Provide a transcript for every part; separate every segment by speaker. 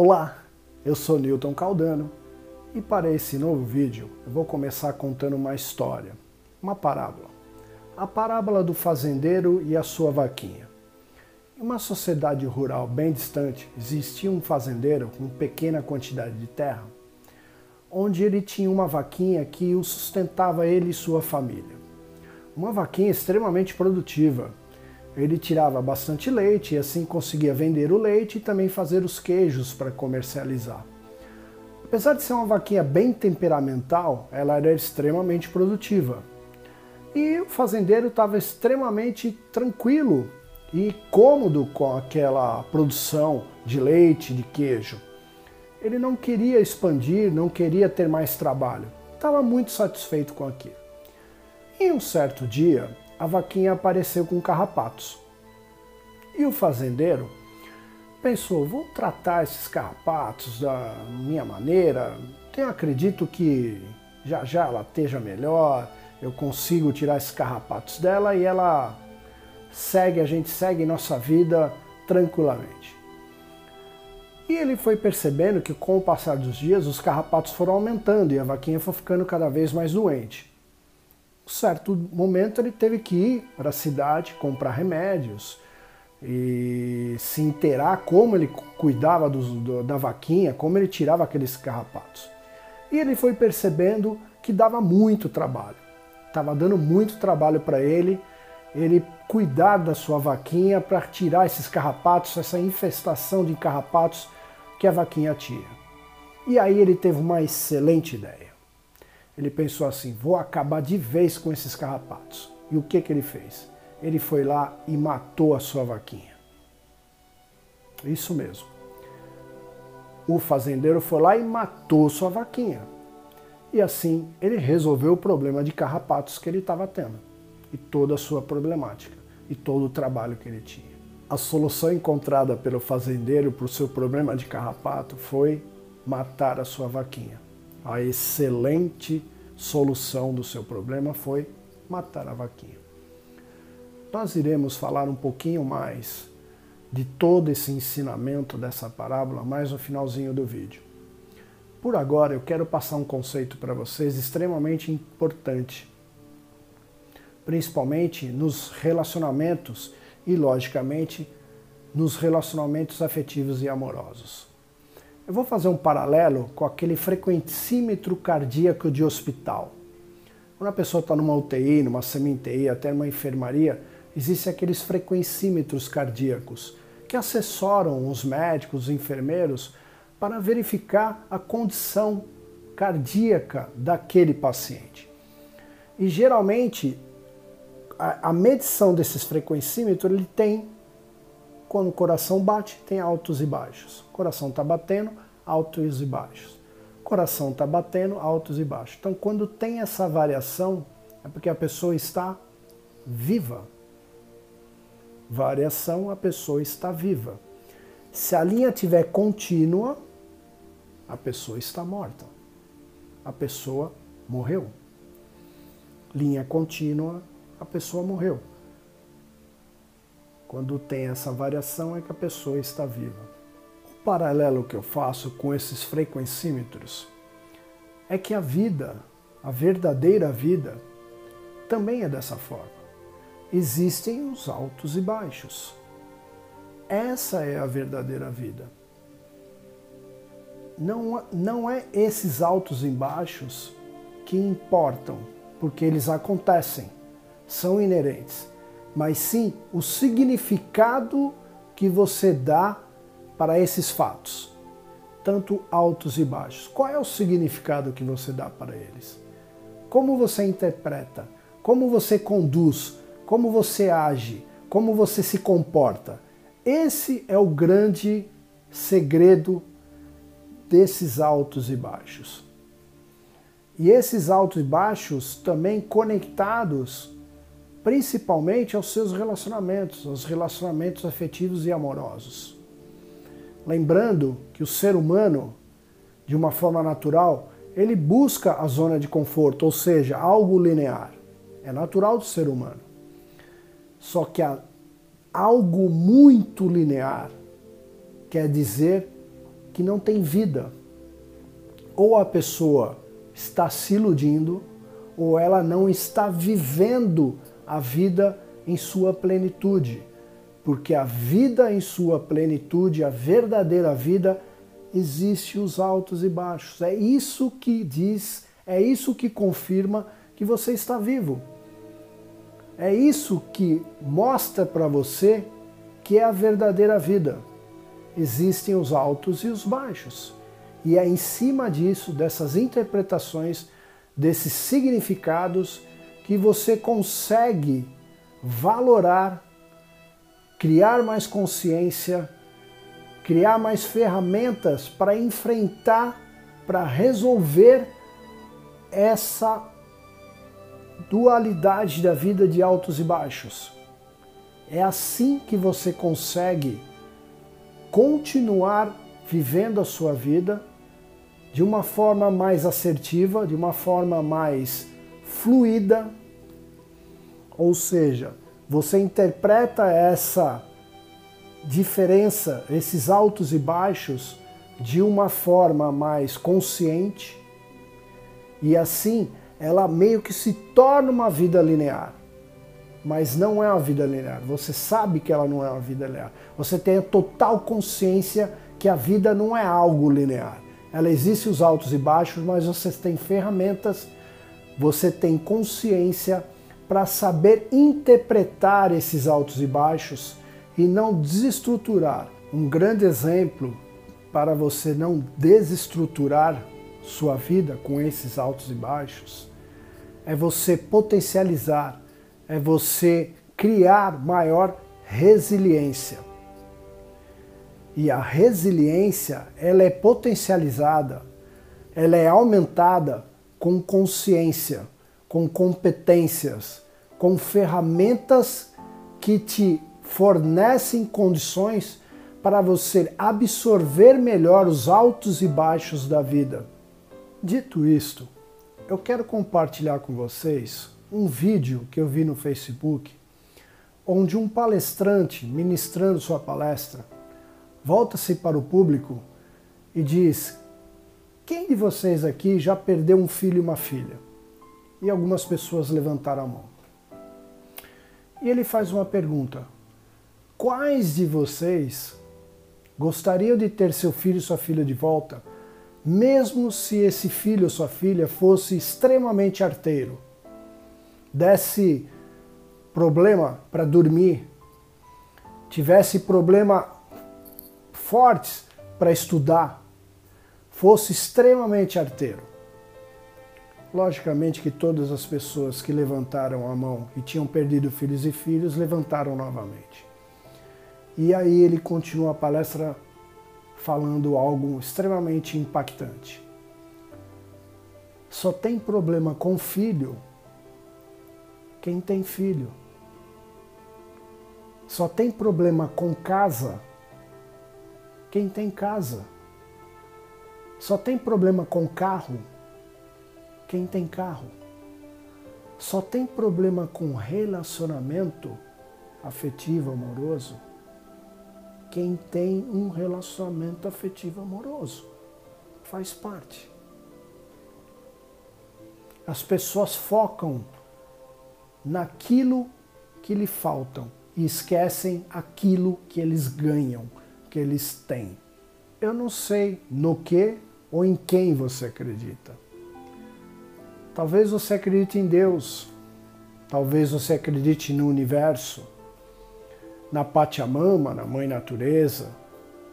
Speaker 1: Olá, eu sou Newton Caldano e para esse novo vídeo eu vou começar contando uma história, uma parábola. A parábola do fazendeiro e a sua vaquinha. Em uma sociedade rural bem distante existia um fazendeiro com pequena quantidade de terra, onde ele tinha uma vaquinha que o sustentava ele e sua família. Uma vaquinha extremamente produtiva, ele tirava bastante leite e assim conseguia vender o leite e também fazer os queijos para comercializar. Apesar de ser uma vaquinha bem temperamental, ela era extremamente produtiva. E o fazendeiro estava extremamente tranquilo e cômodo com aquela produção de leite, de queijo. Ele não queria expandir, não queria ter mais trabalho. Estava muito satisfeito com aquilo. E um certo dia, a vaquinha apareceu com carrapatos. E o fazendeiro pensou: vou tratar esses carrapatos da minha maneira. Eu acredito que já já ela esteja melhor, eu consigo tirar esses carrapatos dela e ela segue, a gente segue nossa vida tranquilamente. E ele foi percebendo que com o passar dos dias os carrapatos foram aumentando e a vaquinha foi ficando cada vez mais doente certo momento ele teve que ir para a cidade comprar remédios e se inteirar como ele cuidava do, do, da vaquinha, como ele tirava aqueles carrapatos. E ele foi percebendo que dava muito trabalho, estava dando muito trabalho para ele, ele cuidar da sua vaquinha para tirar esses carrapatos, essa infestação de carrapatos que a vaquinha tinha. E aí ele teve uma excelente ideia ele pensou assim: vou acabar de vez com esses carrapatos. E o que, que ele fez? Ele foi lá e matou a sua vaquinha. Isso mesmo. O fazendeiro foi lá e matou sua vaquinha. E assim ele resolveu o problema de carrapatos que ele estava tendo. E toda a sua problemática. E todo o trabalho que ele tinha. A solução encontrada pelo fazendeiro para o seu problema de carrapato foi matar a sua vaquinha a excelente solução do seu problema foi matar a vaquinha. Nós iremos falar um pouquinho mais de todo esse ensinamento dessa parábola mais no finalzinho do vídeo. Por agora, eu quero passar um conceito para vocês extremamente importante, principalmente nos relacionamentos e, logicamente, nos relacionamentos afetivos e amorosos. Eu vou fazer um paralelo com aquele frequencímetro cardíaco de hospital. Quando a pessoa está numa UTI, numa semi-UTI, até numa enfermaria, existem aqueles frequencímetros cardíacos que assessoram os médicos, os enfermeiros, para verificar a condição cardíaca daquele paciente. E geralmente a, a medição desses frequencímetros ele tem quando o coração bate, tem altos e baixos. Coração está batendo, altos e baixos. Coração está batendo, altos e baixos. Então, quando tem essa variação, é porque a pessoa está viva. Variação, a pessoa está viva. Se a linha estiver contínua, a pessoa está morta. A pessoa morreu. Linha contínua, a pessoa morreu. Quando tem essa variação é que a pessoa está viva. O paralelo que eu faço com esses frequencímetros é que a vida, a verdadeira vida, também é dessa forma. Existem os altos e baixos. Essa é a verdadeira vida. Não, não é esses altos e baixos que importam, porque eles acontecem, são inerentes mas sim o significado que você dá para esses fatos, tanto altos e baixos. Qual é o significado que você dá para eles? Como você interpreta? Como você conduz? Como você age? Como você se comporta? Esse é o grande segredo desses altos e baixos. E esses altos e baixos também conectados principalmente aos seus relacionamentos, aos relacionamentos afetivos e amorosos. Lembrando que o ser humano, de uma forma natural, ele busca a zona de conforto, ou seja, algo linear. É natural do ser humano. Só que algo muito linear quer dizer que não tem vida. Ou a pessoa está se iludindo, ou ela não está vivendo a vida em sua plenitude. Porque a vida em sua plenitude, a verdadeira vida, existe os altos e baixos. É isso que diz, é isso que confirma que você está vivo. É isso que mostra para você que é a verdadeira vida. Existem os altos e os baixos. E é em cima disso, dessas interpretações, desses significados, que você consegue valorar, criar mais consciência, criar mais ferramentas para enfrentar, para resolver essa dualidade da vida de altos e baixos. É assim que você consegue continuar vivendo a sua vida de uma forma mais assertiva, de uma forma mais fluida. Ou seja, você interpreta essa diferença, esses altos e baixos, de uma forma mais consciente e assim ela meio que se torna uma vida linear. Mas não é uma vida linear. Você sabe que ela não é uma vida linear. Você tem a total consciência que a vida não é algo linear. Ela existe os altos e baixos, mas você tem ferramentas, você tem consciência para saber interpretar esses altos e baixos e não desestruturar. Um grande exemplo para você não desestruturar sua vida com esses altos e baixos é você potencializar, é você criar maior resiliência. E a resiliência, ela é potencializada, ela é aumentada com consciência, com competências, com ferramentas que te fornecem condições para você absorver melhor os altos e baixos da vida. Dito isto, eu quero compartilhar com vocês um vídeo que eu vi no Facebook, onde um palestrante, ministrando sua palestra, volta-se para o público e diz: Quem de vocês aqui já perdeu um filho e uma filha? E algumas pessoas levantaram a mão. E ele faz uma pergunta: Quais de vocês gostariam de ter seu filho e sua filha de volta? mesmo se esse filho ou sua filha fosse extremamente arteiro, desse problema para dormir, tivesse problema fortes para estudar, fosse extremamente arteiro. Logicamente que todas as pessoas que levantaram a mão e tinham perdido filhos e filhos levantaram novamente. E aí ele continua a palestra falando algo extremamente impactante. Só tem problema com filho quem tem filho. Só tem problema com casa quem tem casa. Só tem problema com carro quem tem carro. Só tem problema com relacionamento afetivo, amoroso quem tem um relacionamento afetivo amoroso. Faz parte. As pessoas focam naquilo que lhe faltam e esquecem aquilo que eles ganham, que eles têm. Eu não sei no que ou em quem você acredita. Talvez você acredite em Deus, talvez você acredite no universo na Pachamama, na Mãe Natureza,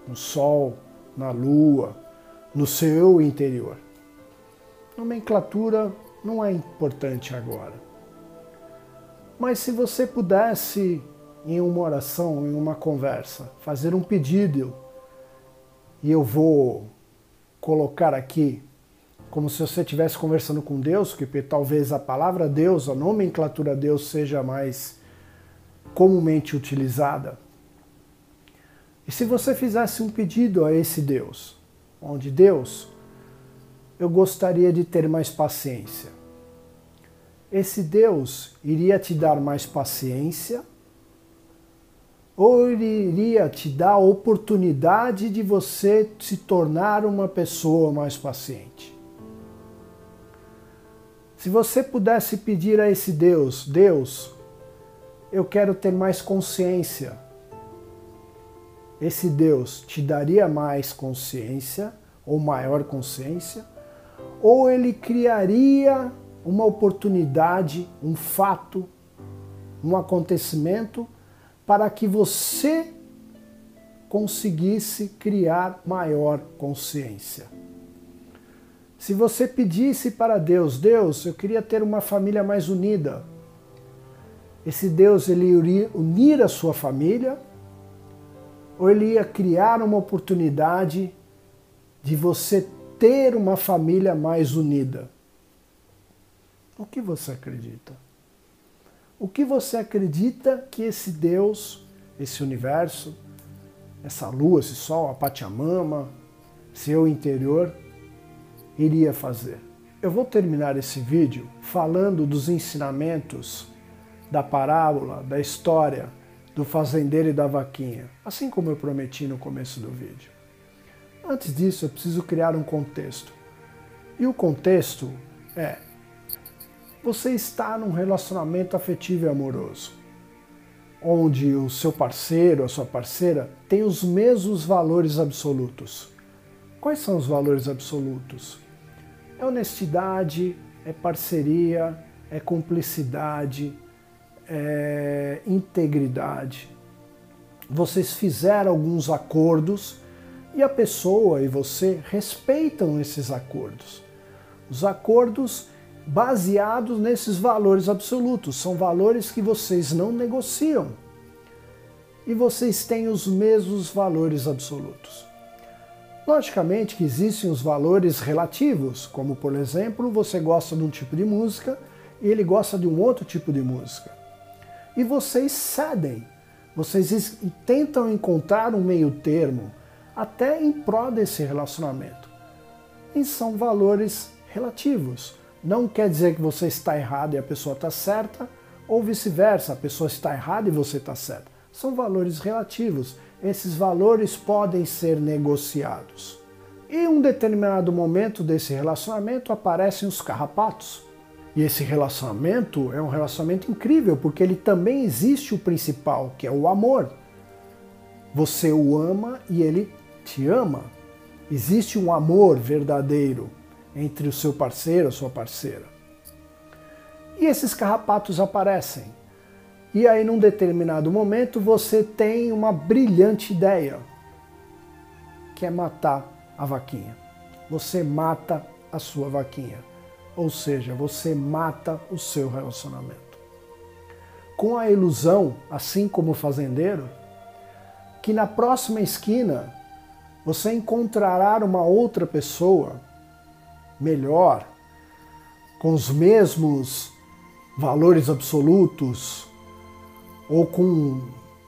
Speaker 1: no Sol, na Lua, no seu interior. Nomenclatura não é importante agora. Mas se você pudesse, em uma oração, em uma conversa, fazer um pedido, e eu vou colocar aqui como se você estivesse conversando com Deus, que talvez a palavra Deus, a nomenclatura Deus seja mais comumente utilizada. E se você fizesse um pedido a esse Deus, onde Deus, eu gostaria de ter mais paciência. Esse Deus iria te dar mais paciência ou iria te dar a oportunidade de você se tornar uma pessoa mais paciente? Se você pudesse pedir a esse Deus, Deus, eu quero ter mais consciência. Esse Deus te daria mais consciência ou maior consciência? Ou ele criaria uma oportunidade, um fato, um acontecimento para que você conseguisse criar maior consciência. Se você pedisse para Deus, Deus, eu queria ter uma família mais unida. Esse Deus ele iria unir a sua família ou ele ia criar uma oportunidade de você ter uma família mais unida? O que você acredita? O que você acredita que esse Deus, esse universo, essa lua, esse sol, a Pachamama, seu interior, iria fazer? Eu vou terminar esse vídeo falando dos ensinamentos da parábola, da história do fazendeiro e da vaquinha, assim como eu prometi no começo do vídeo. Antes disso, eu preciso criar um contexto. E o contexto é você está num relacionamento afetivo e amoroso, onde o seu parceiro, a sua parceira, tem os mesmos valores absolutos. Quais são os valores absolutos? É honestidade, é parceria, é cumplicidade, é integridade. Vocês fizeram alguns acordos e a pessoa e você respeitam esses acordos. Os acordos baseados nesses valores absolutos. São valores que vocês não negociam. E vocês têm os mesmos valores absolutos. Logicamente que existem os valores relativos, como por exemplo, você gosta de um tipo de música e ele gosta de um outro tipo de música. E vocês cedem, vocês tentam encontrar um meio termo, até em prol desse relacionamento. E são valores relativos não quer dizer que você está errado e a pessoa está certa, ou vice-versa, a pessoa está errada e você está certa. São valores relativos. Esses valores podem ser negociados. Em um determinado momento desse relacionamento aparecem os carrapatos. E esse relacionamento é um relacionamento incrível, porque ele também existe o principal, que é o amor. Você o ama e ele te ama. Existe um amor verdadeiro entre o seu parceiro, a sua parceira. E esses carrapatos aparecem. E aí, num determinado momento, você tem uma brilhante ideia, que é matar a vaquinha. Você mata a sua vaquinha. Ou seja, você mata o seu relacionamento. Com a ilusão, assim como o fazendeiro, que na próxima esquina você encontrará uma outra pessoa melhor, com os mesmos valores absolutos ou com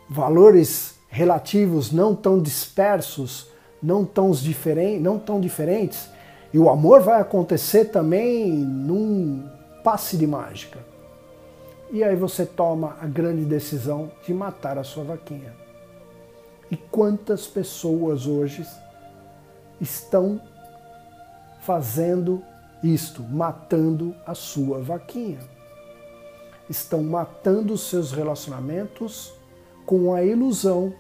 Speaker 1: valores relativos não tão dispersos, não tão, diferentes, não tão diferentes, e o amor vai acontecer também num passe de mágica. E aí você toma a grande decisão de matar a sua vaquinha. E quantas pessoas hoje estão fazendo isto, matando a sua vaquinha. Estão matando seus relacionamentos com a ilusão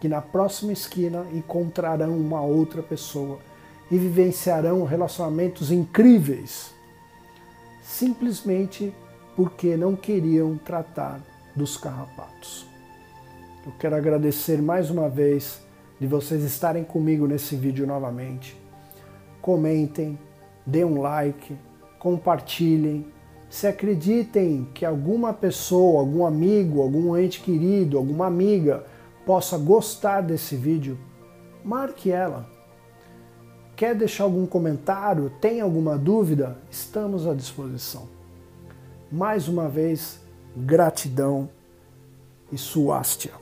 Speaker 1: que na próxima esquina encontrarão uma outra pessoa e vivenciarão relacionamentos incríveis, simplesmente porque não queriam tratar dos carrapatos. Eu quero agradecer mais uma vez de vocês estarem comigo nesse vídeo novamente comentem, dê um like, compartilhem. Se acreditem que alguma pessoa, algum amigo, algum ente querido, alguma amiga possa gostar desse vídeo, marque ela. Quer deixar algum comentário? Tem alguma dúvida? Estamos à disposição. Mais uma vez, gratidão e suástia.